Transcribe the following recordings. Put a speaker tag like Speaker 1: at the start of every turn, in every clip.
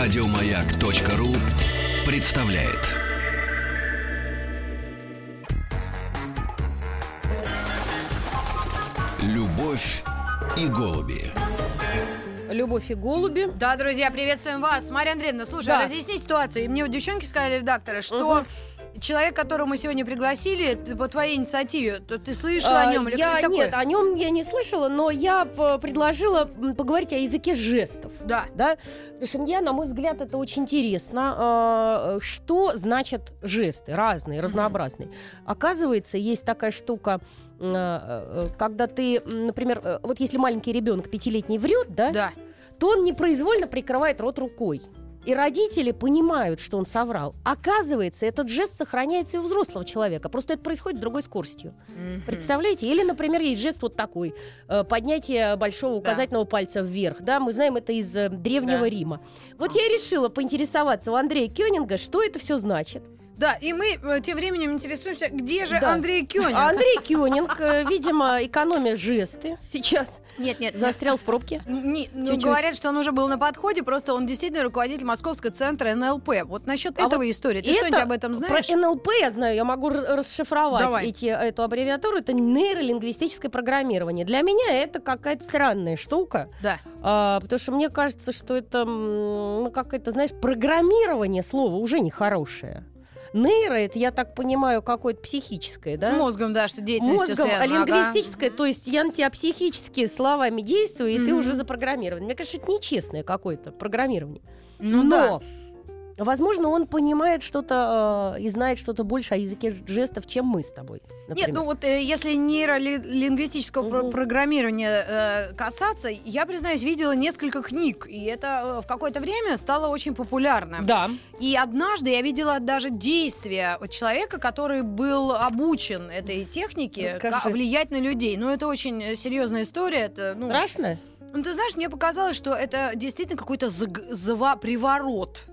Speaker 1: Радиомаяк.ру представляет. Любовь и голуби.
Speaker 2: Любовь и голуби.
Speaker 3: Да, друзья, приветствуем вас. Марья Андреевна, слушай,
Speaker 2: Да.
Speaker 3: разъясни ситуацию. И Мне вот девчонки сказали, редакторы, что человек, которого мы сегодня пригласили, по твоей инициативе, то ты слышала о нем или
Speaker 2: я, Нет, о нем я не слышала, но я п- предложила поговорить о языке жестов.
Speaker 3: Да.
Speaker 2: Да? Потому что мне, на мой взгляд, это очень интересно. а, Что значат жесты? Разные, разнообразные. Оказывается, есть такая штука, а, э, когда ты, например, э, вот если маленький ребенок пятилетний врет, да,
Speaker 3: Да.
Speaker 2: то он непроизвольно прикрывает рот рукой. И родители понимают, что он соврал. Оказывается, этот жест сохраняется и у взрослого человека. Просто это происходит с другой скоростью.
Speaker 3: Мгм.
Speaker 2: Представляете? Или, например, есть жест вот такой. э, Поднятие большого
Speaker 3: Да.
Speaker 2: указательного пальца вверх. Да, мы знаем это из э, Древнего
Speaker 3: Да.
Speaker 2: Рима. Вот я решила поинтересоваться у Андрея Кёнинга, что это все значит.
Speaker 3: Да, и мы э, тем временем интересуемся, где же
Speaker 2: Да.
Speaker 3: Андрей Кёнин?
Speaker 2: А Андрей Кёнинг, э, видимо, экономя жесты, сейчас
Speaker 3: Нет, нет,
Speaker 2: застрял в пробке.
Speaker 3: Не, ну,
Speaker 2: Чуть-чуть.
Speaker 3: говорят, что он уже был на подходе, просто он действительно руководитель Московского центра НЛП. Вот насчет
Speaker 2: А
Speaker 3: этого
Speaker 2: вот
Speaker 3: истории. Ты
Speaker 2: это
Speaker 3: что-нибудь об этом знаешь?
Speaker 2: Про НЛП я знаю, я могу расшифровать
Speaker 3: Давай.
Speaker 2: эти, эту аббревиатуру. Это нейролингвистическое программирование. Для меня это какая-то странная штука,
Speaker 3: Да.
Speaker 2: а, потому что мне кажется, что это ну, какое-то, знаешь, программирование слова уже нехорошее. Нейро, это, я так понимаю, какое-то психическое, да?
Speaker 3: Мозгом, да, что деятельностью
Speaker 2: Мозгом, а
Speaker 3: связано, ага.
Speaker 2: лингвистическое, то есть я на тебя психически словами действую, и ты
Speaker 3: Мгм.
Speaker 2: уже запрограммирован. Мне кажется, это нечестное какое-то программирование.
Speaker 3: Ну да.
Speaker 2: Но, возможно, он понимает что-то э, и знает что-то больше о языке жестов, чем мы с тобой.
Speaker 3: Нет,
Speaker 2: например.
Speaker 3: ну вот э, если нейролингвистического про-
Speaker 2: Мгм.
Speaker 3: программирования э, касаться, я, признаюсь, видела несколько книг, и это э, в какое-то время стало очень популярно.
Speaker 2: Да.
Speaker 3: И однажды я видела даже действия человека, который был обучен этой технике, влиять на людей. Ну, это очень серьезная история. Это, ну,
Speaker 2: Страшно?
Speaker 3: ну, ты знаешь, мне показалось, что это действительно какой-то заг- зава- приворот.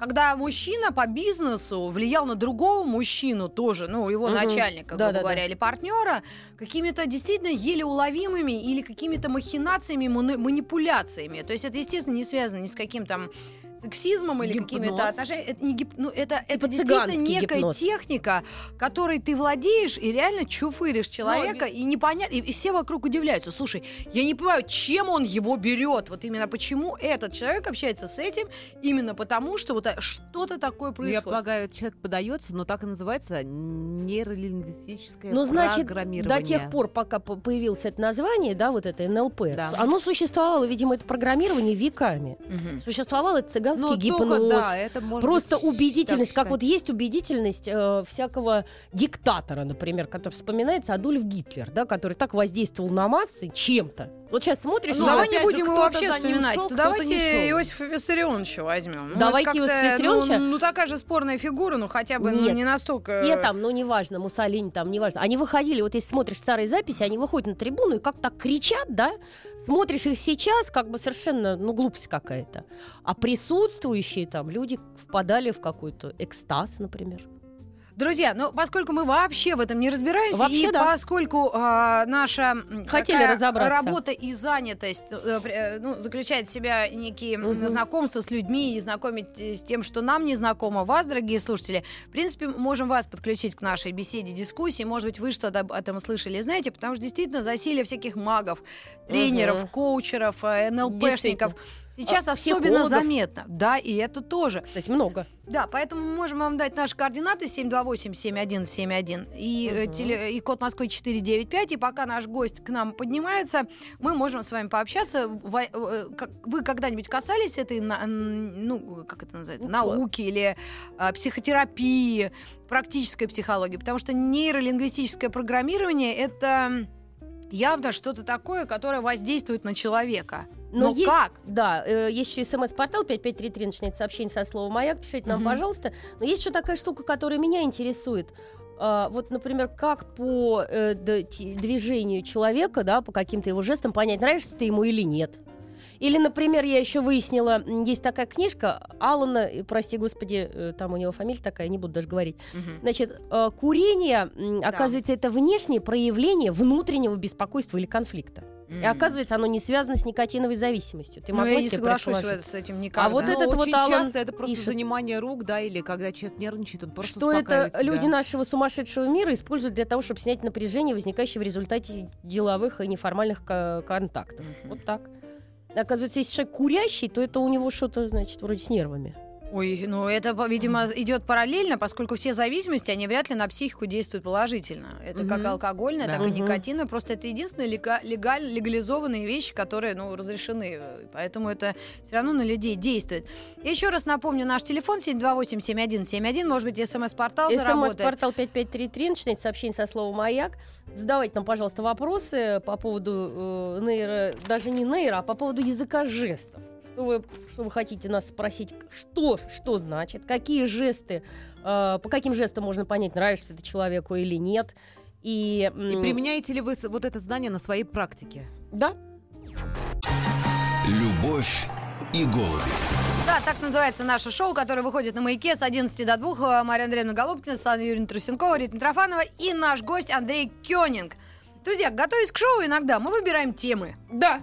Speaker 3: Когда мужчина по бизнесу влиял на другого мужчину тоже, ну, его
Speaker 2: Мгм.
Speaker 3: начальника, грубо
Speaker 2: Да-да-да.
Speaker 3: говоря, или партнера, какими-то действительно еле уловимыми или какими-то махинациями, мани- манипуляциями. То есть это, естественно, не связано ни с каким там сексизмом или
Speaker 4: Гипноз.
Speaker 3: какими-то отношениями. Это, не гип- ну, это, это действительно некая
Speaker 2: гипноз.
Speaker 3: техника, которой ты владеешь и реально чуфыришь человека, и непонятно, и, и все вокруг удивляются. Слушай, я не понимаю, чем он его берет. Вот именно почему этот человек общается с этим, именно потому, что вот а, что-то такое
Speaker 4: Ну, Я
Speaker 3: происходит.
Speaker 4: полагаю, человек подается, но так и называется нейролингвистическое
Speaker 2: Ну, значит,
Speaker 4: программирование.
Speaker 2: до тех пор, пока по- появилось это название, да, вот это НЛП,
Speaker 4: Да.
Speaker 2: оно существовало, видимо, это программирование веками.
Speaker 3: Мгм.
Speaker 2: Существовал это цыганский
Speaker 4: Ну,
Speaker 2: гипноз.
Speaker 4: только, да, это может
Speaker 2: Просто
Speaker 4: быть,
Speaker 2: убедительность, как вот есть убедительность э, всякого диктатора, например, который вспоминается Адольф Гитлер, да, который так воздействовал на массы чем-то. Вот сейчас смотришь,
Speaker 3: Ну,
Speaker 4: Ну,
Speaker 3: давай не будем его вообще вспоминать.
Speaker 4: шел, кто-то
Speaker 3: давайте. Иосифа Виссарионовича возьмем. Ну,
Speaker 2: Давайте Иосифа
Speaker 3: как-то,
Speaker 2: Виссарионовича.
Speaker 3: Ну, ну, такая же спорная фигура, ну хотя бы ну,
Speaker 2: Нет.
Speaker 3: не настолько...
Speaker 2: Все там, ну неважно, Муссолини там, неважно. Они выходили, вот если смотришь старые записи, они выходят на трибуну и как так кричат, да? Смотришь их сейчас, как бы совершенно, ну, глупость какая-то. А присутствующие там люди впадали в какой-то экстаз, например.
Speaker 3: Друзья, ну поскольку мы вообще в этом не разбираемся,
Speaker 2: Вообще,
Speaker 3: и
Speaker 2: да.
Speaker 3: поскольку а, наша
Speaker 2: Хотели разобраться.
Speaker 3: работа и занятость э, при- э, ну, заключает в себя некие
Speaker 2: Мгм.
Speaker 3: знакомства с людьми и знакомить э, с тем, что нам не знакомо, вас, дорогие слушатели, в принципе, можем вас подключить к нашей беседе, дискуссии. Может быть, вы что-то об этом слышали и знаете, потому что действительно засилие всяких магов, тренеров,
Speaker 2: Мгм.
Speaker 3: коучеров, э, НЛПшников сейчас
Speaker 2: А,
Speaker 3: особенно заметно. Да, и это тоже.
Speaker 2: Кстати, много.
Speaker 3: Да, поэтому мы можем вам дать наши координаты 728-7171 и, теле- и код Москвы 495. И пока наш гость к нам поднимается, мы можем с вами пообщаться. Э, Вы когда-нибудь касались этой, ну, как это называется,
Speaker 2: Ну,
Speaker 3: науки или а, психотерапии, практической психологии? Потому что нейролингвистическое программирование — это явно что-то такое, которое воздействует на человека. Но,
Speaker 2: есть,
Speaker 3: как?
Speaker 2: Да, э, есть еще смс-портал 5533, начинает сообщение со слова «Маяк», пишите нам,
Speaker 3: Мгм.
Speaker 2: пожалуйста. Но есть еще такая штука, которая меня интересует. А, вот, например, как по э, движению человека, да, по каким-то его жестам понять, нравишься ты ему или нет. Или, например, я еще выяснила, есть такая книжка Алана, прости господи, э, там у него фамилия такая, не буду даже говорить. Значит, э, курение, м, оказывается, это внешнее проявление внутреннего беспокойства или конфликта. И оказывается, оно не связано с никотиновой зависимостью. Ты
Speaker 3: Ну, я не соглашусь с этим никогда.
Speaker 2: вот
Speaker 4: Но
Speaker 2: этот вот
Speaker 4: очень
Speaker 2: Алан
Speaker 4: часто это просто
Speaker 2: пишет.
Speaker 4: занимание рук, да, или когда человек нервничает, он просто
Speaker 2: что это
Speaker 4: себя.
Speaker 2: люди нашего сумасшедшего мира используют для того, чтобы снять напряжение, возникающее в результате деловых и неформальных ко- контактов. Вот так. Оказывается, если человек курящий, то это у него что-то, значит, вроде с нервами.
Speaker 3: Ой, ну это, видимо, идет параллельно, поскольку все зависимости, они вряд ли на психику действуют положительно. Это как
Speaker 4: Мгм.
Speaker 3: алкогольная,
Speaker 4: Да.
Speaker 3: так и
Speaker 2: Мгм.
Speaker 3: никотиновая. Просто это единственные лега- легаль- легализованные вещи, которые, ну, разрешены. Поэтому это все равно на людей действует. Еще раз напомню, наш телефон 728-7171, может быть, смс-портал заработает.
Speaker 2: СМС-портал 5533, начинайте сообщение со словом «Маяк». Задавайте нам, пожалуйста, вопросы по поводу э, нейро, даже не нейро, а по поводу языка жестов. Что вы, что вы хотите нас спросить? Что, что значит? Какие жесты, э, по каким жестам можно понять, нравишься ты человеку или нет? И,
Speaker 4: И
Speaker 2: м,
Speaker 4: применяете ли вы вот это знание на своей практике?
Speaker 2: Да,
Speaker 1: Любовь и голуби.
Speaker 3: Да, так называется наше шоу, которое выходит на маяке с 11 до 2. Мария Андреевна Голубкина, Светлана Юрьевна Трусенкова, Рита Митрофанова и наш гость Андрей Кёнинг. Друзья, готовясь к шоу, иногда мы выбираем темы.
Speaker 2: да.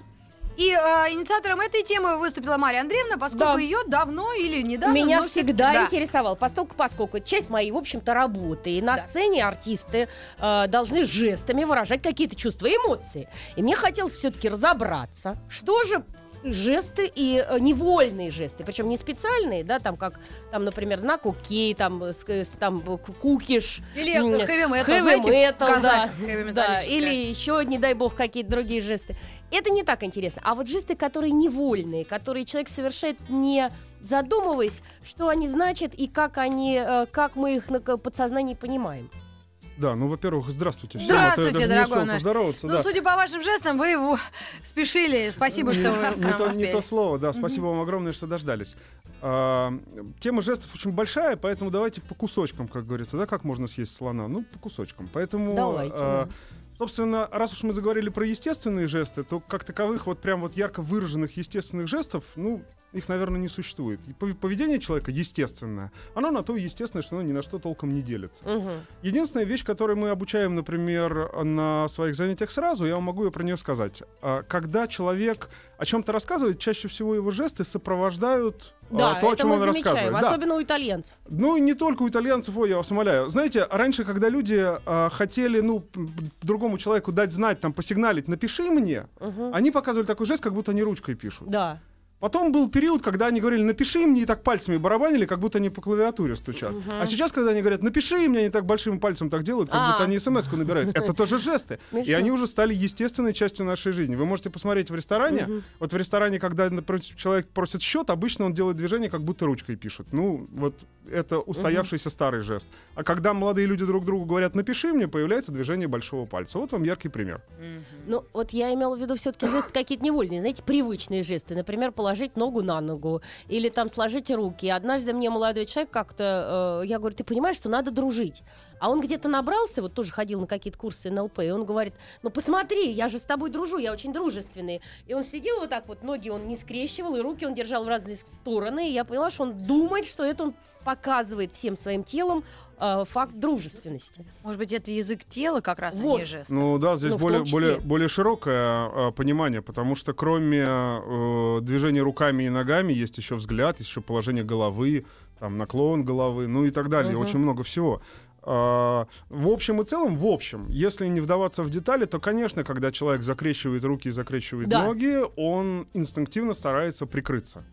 Speaker 3: И э, инициатором этой темы выступила Мария Андреевна, поскольку
Speaker 2: Да.
Speaker 3: ее давно или недавно...
Speaker 2: Меня всегда
Speaker 3: да.
Speaker 2: интересовало, поскольку, поскольку часть моей, в общем-то, работы. И на
Speaker 3: Да.
Speaker 2: сцене артисты э, должны жестами выражать какие-то чувства и эмоции. И мне хотелось все-таки разобраться, что же жесты и э, невольные жесты, причем не специальные, да, там как, там, например, знак окей, там, э, с- э, там э, кукиш,
Speaker 3: Или хэви метал, знаете,
Speaker 2: metal, да, да, или еще, не дай бог, какие-то другие жесты. Это не так интересно. А вот жесты, которые невольные, которые человек совершает не задумываясь, что они значат и как они, как мы их на подсознании понимаем.
Speaker 5: Да, ну, во-первых, здравствуйте. всем.
Speaker 3: Здравствуйте,
Speaker 5: А
Speaker 3: дорогой наш.
Speaker 5: поздороваться,
Speaker 3: Ну,
Speaker 5: да.
Speaker 3: судя по вашим жестам, вы его спешили. Спасибо, что вы
Speaker 5: не, то, не то слово, да, спасибо вам огромное, что дождались. А, тема жестов очень большая, поэтому давайте по кусочкам, как говорится, да, как можно съесть слона? Ну, по кусочкам. Поэтому,
Speaker 2: Давайте,
Speaker 5: а,
Speaker 2: да.
Speaker 5: собственно, раз уж мы заговорили про естественные жесты, то как таковых вот прям вот ярко выраженных естественных жестов, ну, их, наверное, не существует. Поведение человека естественное, оно на то естественное, что оно ни на что толком не делится.
Speaker 2: Мгм.
Speaker 5: Единственная вещь, которую мы обучаем, например, на своих занятиях сразу, я вам могу ее про нее сказать. А, Когда человек о чем-то рассказывает, чаще всего его жесты сопровождают а,
Speaker 2: Да,
Speaker 5: то, о чем он
Speaker 2: замечаем,
Speaker 5: рассказывает. Да.
Speaker 2: особенно у итальянцев.
Speaker 5: Ну и не только у итальянцев, ой, я вас умоляю. Знаете, раньше, когда люди а, хотели, ну, другому человеку дать знать, там, посигналить, напиши мне,
Speaker 2: Мгм.
Speaker 5: они показывали такой жест, как будто они ручкой пишут.
Speaker 2: Да.
Speaker 5: Потом был период, когда они говорили, напиши мне, и так пальцами барабанили, как будто они по клавиатуре стучат. А сейчас, когда они говорят, напиши мне, они так большим пальцем так делают, как
Speaker 2: А.
Speaker 5: будто они смс-ку набирают. Это тоже жесты. И
Speaker 2: Смешно.
Speaker 5: они уже стали естественной частью нашей жизни. Вы можете посмотреть в ресторане. Вот в ресторане, когда например, человек просит счет, обычно он делает движение, как будто ручкой пишет. Ну, вот это устоявшийся старый жест. А когда молодые люди друг другу говорят, напиши мне, появляется движение большого пальца. Вот вам яркий пример.
Speaker 2: Ну, вот я имела в виду все-таки жесты какие-то невольные, знаете, привычные жесты. Например, положить ногу на ногу или там сложить руки. Однажды мне молодой человек как-то, э, я говорю, ты понимаешь, что надо дружить. А он где-то набрался, вот тоже ходил на какие-то курсы НЛП, и он говорит, ну посмотри, я же с тобой дружу, я очень дружественный. И он сидел вот так вот, ноги он не скрещивал, и руки он держал в разные стороны, и я поняла, что он думает, что это он показывает всем своим телом э, факт дружественности.
Speaker 3: Может быть, это язык тела как раз, а
Speaker 2: Вот.
Speaker 3: не жест.
Speaker 5: Ну да, здесь
Speaker 2: Ну,
Speaker 5: более, более, более широкое э, понимание, потому что кроме э, движения руками и ногами есть еще взгляд, есть еще положение головы, там наклон головы, ну и так далее,
Speaker 2: Мгм.
Speaker 5: очень много всего. А, в общем и целом, в общем, если не вдаваться в детали, то, конечно, когда человек закрещивает руки и закрещивает
Speaker 2: Да.
Speaker 5: ноги, он инстинктивно старается прикрыться.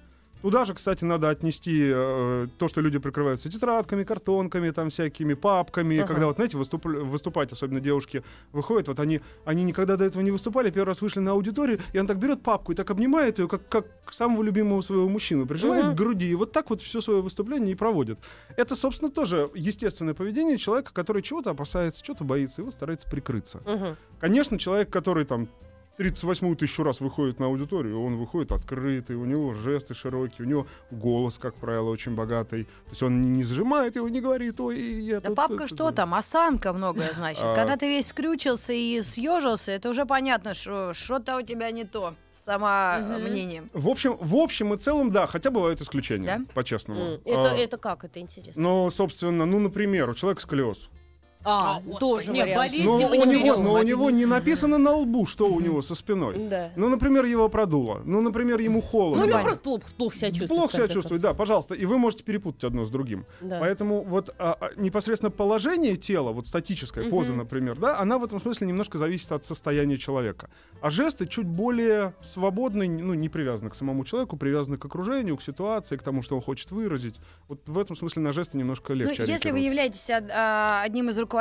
Speaker 5: Туда же, кстати, надо отнести э, то, что люди прикрываются тетрадками, картонками, там всякими папками.
Speaker 2: Ага.
Speaker 5: Когда вот, знаете, выступ- выступать, особенно девушки, выходят, вот они, они никогда до этого не выступали, первый раз вышли на аудиторию, и он так берет папку и так обнимает ее, как, как самого любимого своего мужчину, прижимает
Speaker 2: Мгм.
Speaker 5: к груди, и вот так вот все свое выступление и проводит. Это, собственно, тоже естественное поведение человека, который чего-то опасается, чего-то боится, и вот старается прикрыться.
Speaker 2: Мгм.
Speaker 5: Конечно, человек, который там 38 тысячу раз выходит на аудиторию, он выходит открытый, у него жесты широкие, у него голос, как правило, очень богатый. То есть он не, не сжимает его, не говорит, ой, я
Speaker 3: Да
Speaker 5: тут
Speaker 3: папка
Speaker 5: это
Speaker 3: что
Speaker 5: да».
Speaker 3: там? Осанка многое значит.
Speaker 5: А.
Speaker 3: Когда ты весь скрючился и съежился, это уже понятно, что что-то у тебя не то. Сама
Speaker 2: Мгм.
Speaker 3: мнением.
Speaker 5: В общем, в общем и целом, да, хотя бывают исключения,
Speaker 3: Да?
Speaker 5: по-честному.
Speaker 2: М, Это,
Speaker 5: А,
Speaker 2: это как? Это интересно.
Speaker 5: Ну, собственно, ну, например, у человека сколиоз.
Speaker 2: А,
Speaker 3: О, Господи.
Speaker 2: тоже
Speaker 4: Не,
Speaker 2: вариант.
Speaker 4: болезнь
Speaker 5: Но
Speaker 4: мы
Speaker 5: у
Speaker 4: не
Speaker 5: него,
Speaker 4: берем,
Speaker 5: но у него
Speaker 4: не
Speaker 5: написано на лбу, что у него со спиной.
Speaker 2: Да.
Speaker 5: Ну, например, его продуло. Ну, например, ему холодно.
Speaker 2: Ну, или просто плохо, плохо себя чувствует.
Speaker 5: Плохо себя чувствует, да, пожалуйста. И вы можете перепутать одно с другим.
Speaker 2: Да.
Speaker 5: Поэтому вот а, а, непосредственно положение тела, вот статическая поза,
Speaker 2: Мгм.
Speaker 5: например, да, она в этом смысле немножко зависит от состояния человека. А жесты чуть более свободны, ну, не привязаны к самому человеку, привязаны к окружению, к ситуации, к тому, что он хочет выразить. Вот в этом смысле на жесты немножко
Speaker 3: Ну,
Speaker 5: легче
Speaker 3: если вы являетесь а, одним из руководителей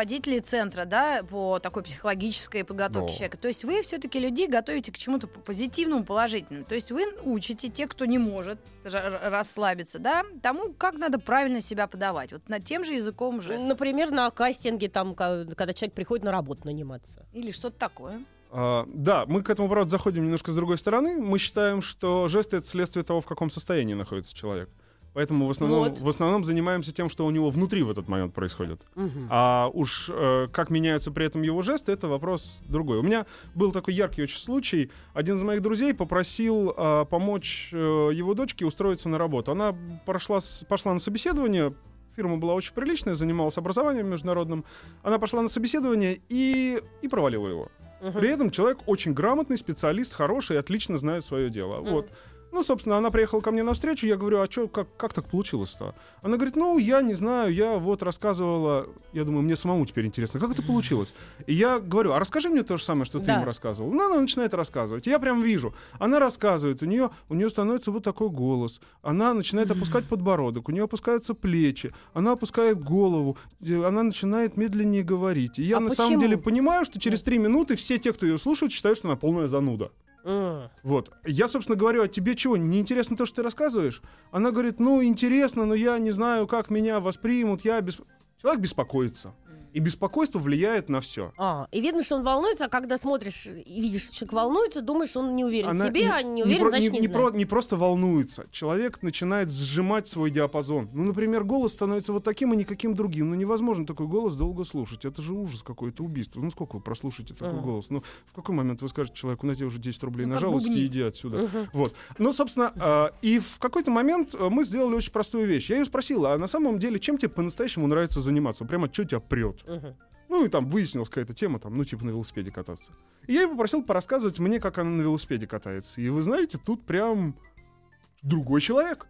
Speaker 3: центра, да, по такой психологической подготовке
Speaker 5: Ну.
Speaker 3: человека, то есть вы все-таки людей готовите к чему-то позитивному, положительному. То есть вы учите тех, кто не может расслабиться, да, тому, как надо правильно себя подавать. Вот над тем же языком жестов.
Speaker 2: Например, на кастинге, там, когда человек приходит на работу наниматься.
Speaker 3: Или что-то такое.
Speaker 5: А, да, мы к этому, правда, заходим немножко с другой стороны. Мы считаем, что жесты — это следствие того, в каком состоянии находится человек. Поэтому в основном,
Speaker 2: Вот.
Speaker 5: в основном занимаемся тем, что у него внутри в этот момент происходит.
Speaker 2: Мгм.
Speaker 5: А уж э, как меняются при этом его жесты, это вопрос другой. У меня был такой яркий очень случай. Один из моих друзей попросил э, помочь э, его дочке устроиться на работу. Она прошла, пошла на собеседование. Фирма была очень приличная, занималась образованием международным. Она пошла на собеседование и, и провалила его.
Speaker 2: Мгм.
Speaker 5: При этом человек очень грамотный, специалист, хороший, отлично знает свое дело.
Speaker 2: Мгм.
Speaker 5: Вот. Ну, собственно, она приехала ко мне навстречу, я говорю, а чё, как, как так получилось-то? Она говорит, ну, я не знаю, я вот рассказывала, я думаю, мне самому теперь интересно, как это получилось? И я говорю, а расскажи мне то же самое, что ты
Speaker 2: Да.
Speaker 5: им рассказывал. Ну, она начинает рассказывать. Я прям вижу, она рассказывает, у нее, у нее становится вот такой голос, она начинает опускать подбородок, у нее опускаются плечи, она опускает голову, э, она начинает медленнее говорить. И я
Speaker 2: А
Speaker 5: на самом
Speaker 2: почему?
Speaker 5: деле понимаю, что через три минуты все те, кто ее слушают, считают, что она полная зануда.
Speaker 2: М.
Speaker 5: Вот. Я, собственно, говорю, а тебе чего, не интересно то, что ты рассказываешь? Она говорит, ну, интересно, но я не знаю, как меня воспримут, я бес... Человек беспокоится. И беспокойство влияет на все.
Speaker 2: А, и видно, что он волнуется, а когда смотришь и видишь, что человек волнуется, думаешь, он не уверен в себе, а не уверен,
Speaker 5: про-
Speaker 2: значит, не,
Speaker 5: не
Speaker 2: знает.
Speaker 5: про- не просто волнуется. Человек начинает сжимать свой диапазон. Ну, например, голос становится вот таким и никаким другим. Ну, невозможно такой голос долго слушать. Это же ужас какой-то, убийство. Ну, сколько вы прослушаете такой
Speaker 2: Ага.
Speaker 5: голос? Ну, в какой момент вы скажете человеку, на тебе уже 10 рублей
Speaker 3: Ну,
Speaker 5: на
Speaker 3: как
Speaker 5: жалость,
Speaker 3: бубнит.
Speaker 5: иди отсюда.
Speaker 2: Мгм.
Speaker 5: Вот. Ну, собственно, э, и в какой-то момент э, мы сделали очень простую вещь. Я ее спросил, а на самом деле, чем тебе по-настоящему нравится заниматься? Прямо что тебя прет?
Speaker 2: Мгм.
Speaker 5: Ну, и там выяснилась какая-то тема, там, ну, типа на велосипеде кататься. И я ее попросил порассказывать мне, как она на велосипеде катается. И вы знаете, тут прям другой человек.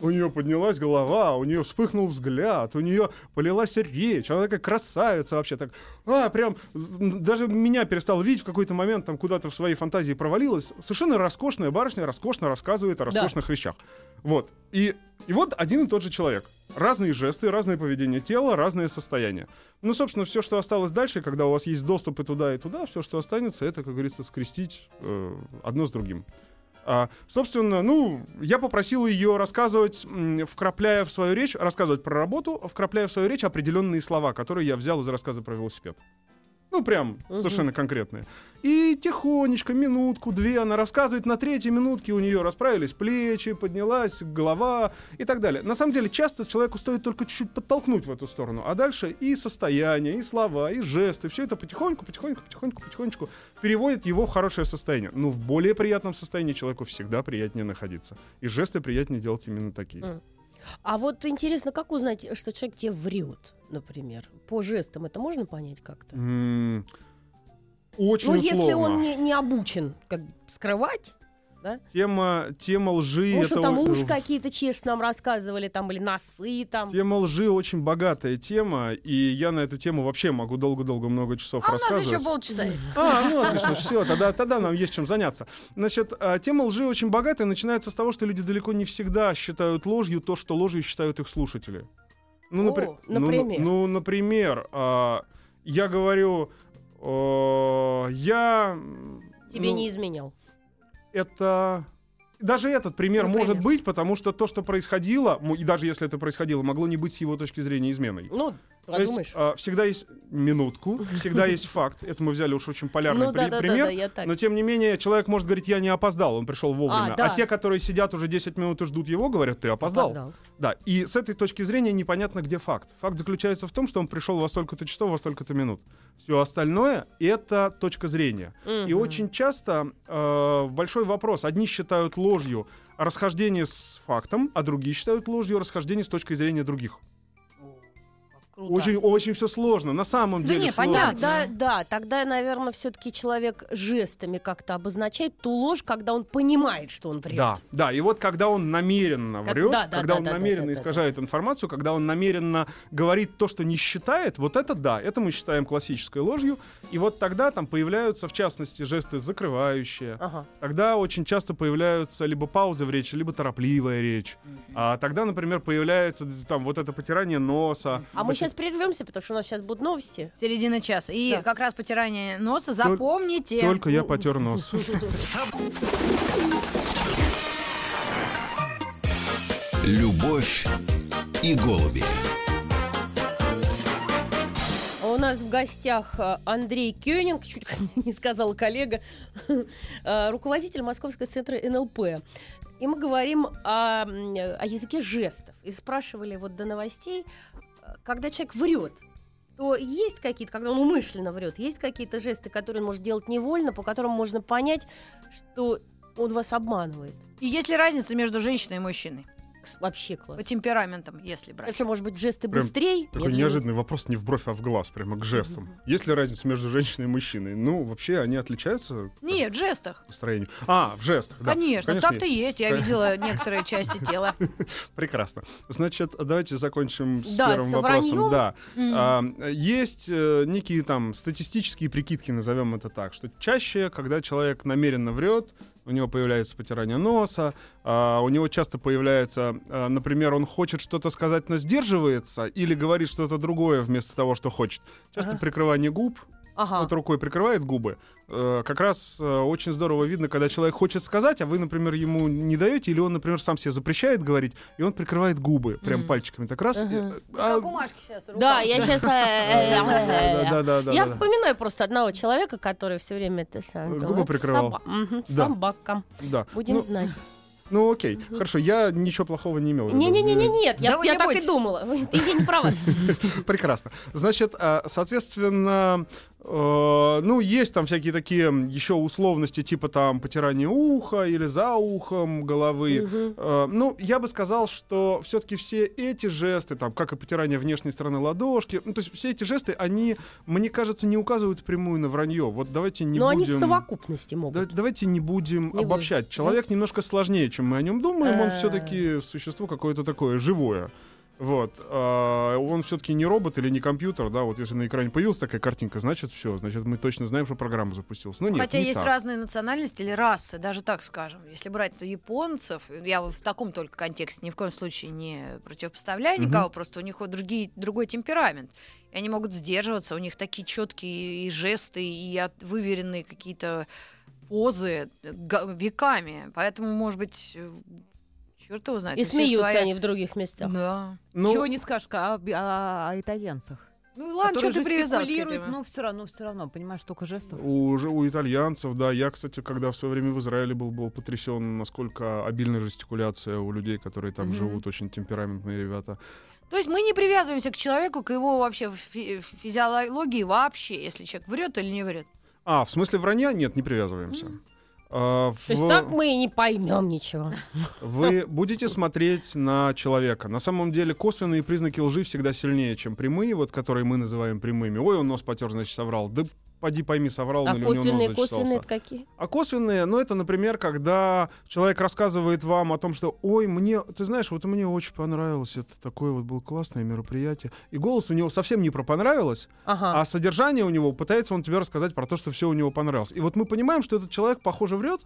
Speaker 5: У нее поднялась голова, у нее вспыхнул взгляд, у нее полилась речь, она такая красавица вообще так. А, прям, даже меня перестал видеть в какой-то момент, там куда-то в своей фантазии провалилась. Совершенно роскошная барышня, роскошно рассказывает о роскошных вещах. Вот. И, и вот один и тот же человек. Разные жесты, разное поведение тела, разное состояние. Ну, собственно, все, что осталось дальше, когда у вас есть доступ и туда, и туда, все, что останется, это, как говорится, скрестить э, одно с другим. А, собственно, ну, я попросил ее рассказывать, вкрапляя в свою речь, рассказывать про работу, вкрапляя в свою речь определенные слова, которые я взял из рассказа про велосипед. Ну, прям
Speaker 2: Мгм.
Speaker 5: совершенно конкретные. И тихонечко, минутку, две она рассказывает. На третьей минутке у нее расправились плечи, поднялась голова и так далее. На самом деле, часто человеку стоит только чуть-чуть подтолкнуть в эту сторону. А дальше и состояние, и слова, и жесты. Все это потихоньку, потихоньку, потихоньку, потихонечку переводит его в хорошее состояние. Но в более приятном состоянии человеку всегда приятнее находиться. И жесты приятнее делать именно такие.
Speaker 2: Мгм. А вот интересно, как узнать, что человек тебе врет, например? По жестам это можно понять как-то?
Speaker 5: М, Очень
Speaker 2: ну,
Speaker 5: условно.
Speaker 2: если он не, не обучен как бы скрывать,
Speaker 5: Тема, тема лжи...
Speaker 2: ну,
Speaker 5: это
Speaker 2: что там уши какие-то чешут нам рассказывали, там были носы, там.
Speaker 5: Тема лжи очень богатая тема, и я на эту тему вообще могу долго-долго много часов
Speaker 3: А у нас
Speaker 5: рассказывать.
Speaker 3: еще полчаса есть.
Speaker 5: А, ну отлично, все, тогда, тогда нам есть чем заняться. Значит, а, тема лжи очень богатая, начинается с того, что люди далеко не всегда считают ложью то, что ложью считают их слушатели. Ну, напри-
Speaker 2: О,
Speaker 5: ну,
Speaker 2: например?
Speaker 5: Ну, например, а, я говорю, о, я...
Speaker 2: Тебе
Speaker 5: ну,
Speaker 2: не изменял.
Speaker 5: Это... Даже этот пример
Speaker 2: Например?
Speaker 5: может быть, потому что то, что происходило, и даже если это происходило, могло не быть с его точки зрения изменой.
Speaker 2: Ну,
Speaker 5: То есть, а, всегда есть минутку, всегда есть факт. Это мы взяли уж очень полярный
Speaker 2: Ну,
Speaker 5: при-
Speaker 2: да, да,
Speaker 5: пример.
Speaker 2: да.
Speaker 5: Но тем не менее, человек может говорить, я не опоздал, он пришел вовремя.
Speaker 2: А,
Speaker 5: А, те, которые сидят уже 10 минут и ждут его, говорят, ты опоздал.
Speaker 2: Опоздал.
Speaker 5: Да. И с этой точки зрения непонятно, где факт. Факт заключается в том, что он пришел во столько-то часов, во столько-то минут. Все остальное это точка зрения. И
Speaker 2: Мгм.
Speaker 5: очень часто э, большой вопрос. Одни считают ложью расхождение с фактом, а другие считают ложью расхождение с точки зрения других.
Speaker 3: Круто.
Speaker 5: Очень, очень все сложно. На самом
Speaker 3: Да
Speaker 5: деле
Speaker 3: не,
Speaker 5: сложно.
Speaker 3: понятно.
Speaker 2: Тогда, да, тогда, наверное, все-таки человек жестами как-то обозначает ту ложь, когда он понимает, что он врет.
Speaker 5: Да, да, и вот когда он намеренно
Speaker 2: Как-
Speaker 5: врет,
Speaker 2: да, да,
Speaker 5: когда
Speaker 2: да,
Speaker 5: он
Speaker 2: да, да,
Speaker 5: намеренно
Speaker 2: да, да,
Speaker 5: искажает информацию, когда он намеренно говорит то, что не считает, вот это да, это мы считаем классической ложью. И вот тогда там появляются, в частности, жесты закрывающие.
Speaker 2: Ага.
Speaker 5: Тогда очень часто появляются либо паузы в речи, либо торопливая речь. А тогда, например, появляется там вот это потирание носа.
Speaker 2: А мы сейчас прервемся, потому что у нас сейчас будут новости.
Speaker 3: Середина часа. И
Speaker 2: Да.
Speaker 3: как раз потирание носа, запомните.
Speaker 5: Только я потер нос.
Speaker 1: Любовь и голуби.
Speaker 2: А У нас в гостях э, Андрей Кёнинг, чуть не сказала коллега, э, руководитель Московского центра НЛП. И мы говорим о, о языке жестов. И спрашивали вот до новостей, когда человек врет, то есть какие-то, когда он умышленно врет, есть какие-то жесты, которые он может делать невольно, по которым можно понять, что он вас обманывает.
Speaker 3: И есть ли разница между женщиной и мужчиной?
Speaker 2: Вообще класс.
Speaker 3: По темпераментам, если брать.
Speaker 2: Это что, может быть, жесты
Speaker 5: Прям
Speaker 2: быстрее?
Speaker 5: Такой
Speaker 2: медленнее?
Speaker 5: неожиданный вопрос не в бровь, а в глаз, прямо к жестам. Есть ли разница между женщиной и мужчиной? Ну, вообще, они отличаются
Speaker 3: Нет, в жестах.
Speaker 5: по строению. А, в жестах, да.
Speaker 3: Конечно, так-то
Speaker 5: есть.
Speaker 3: есть. Я видела некоторые части тела.
Speaker 5: Прекрасно. Значит, давайте закончим с
Speaker 2: Да,
Speaker 5: первым
Speaker 2: с
Speaker 5: вопросом. Да. А, есть э, некие там статистические прикидки, назовем это так, что чаще, когда человек намеренно врет, у него появляется потирание носа, а, у него часто появляется, а, например, он хочет что-то сказать, но сдерживается, или говорит что-то другое вместо того, что хочет. Часто
Speaker 2: Ага.
Speaker 5: прикрывание губ,
Speaker 2: Ага.
Speaker 5: вот рукой прикрывает губы. Э, как раз э, очень здорово видно, когда человек хочет сказать, а вы, например, ему не даете, или он, например, сам себе запрещает говорить, и он прикрывает губы прям
Speaker 3: Мгм.
Speaker 5: пальчиками так раз. Э, а-
Speaker 3: Как у Машки сейчас.
Speaker 2: Да, я сейчас... Я вспоминаю просто одного человека, который все время это сам.
Speaker 5: Губы прикрывал.
Speaker 2: «Соба- мгм,
Speaker 5: Да.
Speaker 2: Собака.
Speaker 5: Да.
Speaker 2: Будем
Speaker 5: ну,
Speaker 2: знать.
Speaker 5: ну, окей, хорошо, я ничего плохого не имел. в виду.
Speaker 2: Не-не-не, нет, я, я
Speaker 3: не
Speaker 2: так и
Speaker 3: бойтесь.
Speaker 2: думала. Я не про вас.
Speaker 5: Прекрасно. Значит, а, соответственно, э, ну, есть там всякие такие еще условности, типа там потирание уха или за ухом головы. Э, Ну, я бы сказал, что все-таки все эти жесты, там, как и потирание внешней стороны ладошки, ну, то есть все эти жесты, они, мне кажется, не указывают прямую на вранье. Вот давайте не
Speaker 2: Но они
Speaker 5: будем...
Speaker 2: в совокупности
Speaker 5: Да-
Speaker 2: могут.
Speaker 5: давайте не будем
Speaker 2: Не
Speaker 5: обобщать.
Speaker 2: будем.
Speaker 5: Человек немножко сложнее, чем мы о нем думаем. Он
Speaker 2: А.
Speaker 5: все-таки существо какое-то такое живое. Вот. А, он все-таки не робот или не компьютер, да, вот если на экране появилась такая картинка, значит все, значит мы точно знаем, что программа запустилась. Ну нет,
Speaker 3: Хотя
Speaker 5: не
Speaker 3: есть
Speaker 5: так.
Speaker 3: разные национальности или расы, даже так скажем. Если брать то японцев, я в таком только контексте ни в коем случае не противопоставляю никого, просто у них вот другие, другой темперамент. И они могут сдерживаться, у них такие четкие и жесты, и от- выверенные какие-то позы веками. Поэтому, может быть, черт его знает.
Speaker 2: И смеются
Speaker 3: своя-
Speaker 2: они в других местах.
Speaker 3: Да.
Speaker 5: Ну,
Speaker 4: Чего не скажешь о, о- о итальянцах.
Speaker 3: Ну ладно, что ты привязался
Speaker 4: но все равно, все равно, понимаешь, только жестов.
Speaker 5: у, же- у итальянцев, да. Я, кстати, когда в свое время в Израиле был, был потрясен, насколько обильная жестикуляция у людей, которые там
Speaker 3: Мгм.
Speaker 5: живут, очень темпераментные ребята.
Speaker 3: То есть мы не привязываемся к человеку, к его вообще фи- физиологии вообще, если человек врет или не врет.
Speaker 5: А, в смысле вранья? Нет, не привязываемся. А,
Speaker 2: То есть
Speaker 5: в-
Speaker 2: так мы и не поймем ничего.
Speaker 5: Вы будете смотреть на человека. На самом деле косвенные признаки лжи всегда сильнее, чем прямые, вот которые мы называем прямыми. Ой, он нос потер, значит, соврал. Да поди пойми, соврал он
Speaker 2: А
Speaker 5: или у него
Speaker 2: косвенные, косвенные это какие?
Speaker 5: А косвенные, ну, это, например, когда человек рассказывает вам о том, что, ой, мне, ты знаешь, вот мне очень понравилось, это такое вот было классное мероприятие. И голос у него совсем не про понравилось,
Speaker 2: Ага.
Speaker 5: а содержание у него, пытается он тебе рассказать про то, что все у него понравилось. И вот мы понимаем, что этот человек, похоже, врет,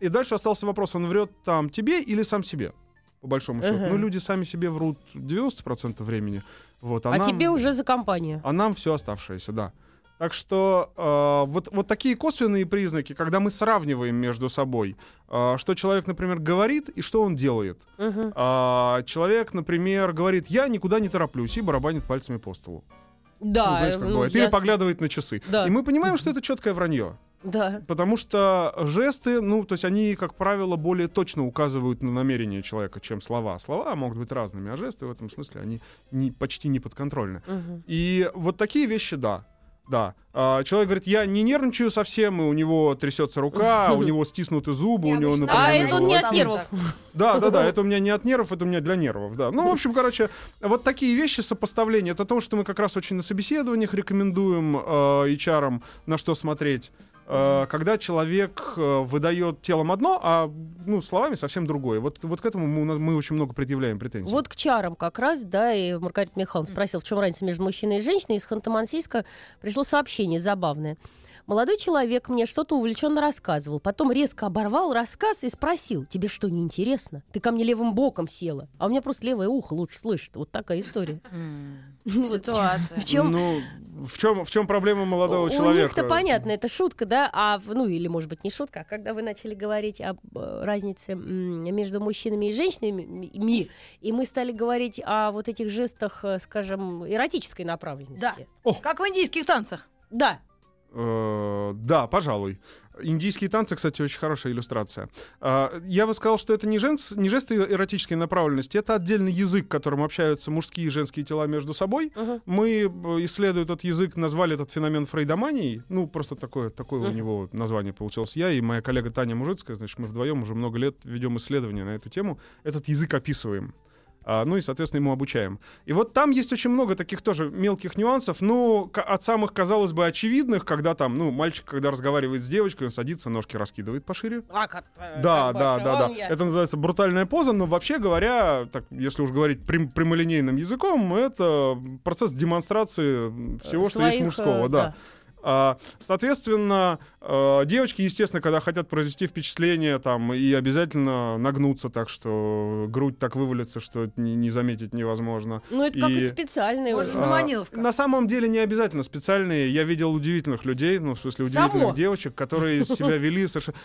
Speaker 5: и дальше остался вопрос, он врет там тебе или сам себе, по большому счету.
Speaker 2: Мгм.
Speaker 5: Ну, люди сами себе врут 90% времени. Вот, а
Speaker 2: А
Speaker 5: нам-
Speaker 2: тебе уже за компанию.
Speaker 5: а нам все оставшееся, да. Так что э, вот, вот такие косвенные признаки, когда мы сравниваем между собой, э, что человек, например, говорит и что он делает.
Speaker 2: Мгм.
Speaker 5: А, человек, например, говорит, я никуда не тороплюсь и барабанит пальцами по столу. Ну,
Speaker 2: Да,
Speaker 5: знаешь, как
Speaker 2: ну,
Speaker 5: бывает.
Speaker 2: я-
Speaker 5: Или поглядывает на часы.
Speaker 2: Да.
Speaker 5: И мы понимаем, что это четкое вранье.
Speaker 2: Да.
Speaker 5: Потому что жесты, ну, то есть они, как правило, более точно указывают на намерение человека, чем слова. Слова могут быть разными, а жесты в этом смысле, они не, почти не подконтрольны.
Speaker 2: Мгм.
Speaker 5: И вот такие вещи, да. Да. А, человек говорит, я не нервничаю совсем, и у него трясется рука, у него стиснуты зубы, у него,
Speaker 3: обычно
Speaker 2: А это не от нервов.
Speaker 5: Да, да, да, это у меня не от нервов, это у меня для нервов, да. Ну, в общем, короче, вот такие вещи сопоставления, это то, что мы как раз очень на собеседованиях рекомендуем э, HR, на что смотреть. Э, когда человек э, выдает телом одно, а ну, словами совсем другое. Вот, вот к этому мы, мы очень много предъявляем претензий.
Speaker 2: Вот к чарам как раз, да, и Маргарита Михайловна спросил, в чем разница между мужчиной и женщиной. Из Ханты-Мансийска пришло сообщение забавное. Молодой человек мне что-то увлеченно рассказывал, потом резко оборвал рассказ и спросил, тебе что, не интересно? Ты ко мне левым боком села, а у меня просто левое ухо лучше слышит. Вот такая история.
Speaker 3: Ситуация.
Speaker 2: В чем
Speaker 5: Ну, в чем, в чем проблема молодого
Speaker 2: У
Speaker 5: человека?
Speaker 2: них-то понятно, это шутка, да, а ну или может быть не шутка, а когда вы начали говорить об э, разнице между мужчинами и женщинами, ми, и мы стали говорить о вот этих жестах, э, скажем, эротической направленности.
Speaker 3: Как в индийских танцах.
Speaker 2: Да.
Speaker 5: Э, да, пожалуй. Индийские танцы, кстати, очень хорошая иллюстрация. А, Я бы сказал, что это не, женс- не жесты эротической направленности, это отдельный язык, которым общаются мужские и женские тела между собой.
Speaker 2: Мгм.
Speaker 5: Мы, э, исследуя этот язык, назвали этот феномен фрейдоманией. Ну, просто такое, такое у
Speaker 2: Мгм.
Speaker 5: него название получилось. Я и моя коллега Таня Мужицкая, значит, мы вдвоем уже много лет ведем исследования на эту тему. Этот язык описываем. А, ну и, соответственно, ему обучаем. И вот там есть очень много таких тоже мелких нюансов, ну, от самых, казалось бы, очевидных, когда там, ну, мальчик, когда разговаривает с девочкой, он садится, ножки раскидывает пошире.
Speaker 2: А, как, э,
Speaker 5: Да,
Speaker 2: как
Speaker 5: да, да, да.
Speaker 2: я.
Speaker 5: Это называется брутальная поза, но вообще говоря, так, если уж говорить прям- прямолинейным языком, это процесс демонстрации всего, что есть
Speaker 2: Своих,
Speaker 5: мужского,
Speaker 2: э,
Speaker 5: да. А, соответственно, э, девочки, естественно, когда хотят произвести впечатление, там, и обязательно нагнуться так, что грудь так вывалится, что не, не заметить невозможно.
Speaker 2: Ну, это
Speaker 5: и-
Speaker 2: как-то специальное
Speaker 3: Может,
Speaker 2: уже.
Speaker 3: заманиловка.
Speaker 5: На самом деле не обязательно специальные. Я видел удивительных людей, ну, в смысле, удивительных
Speaker 2: Само.
Speaker 5: девочек, которые себя вели совершенно...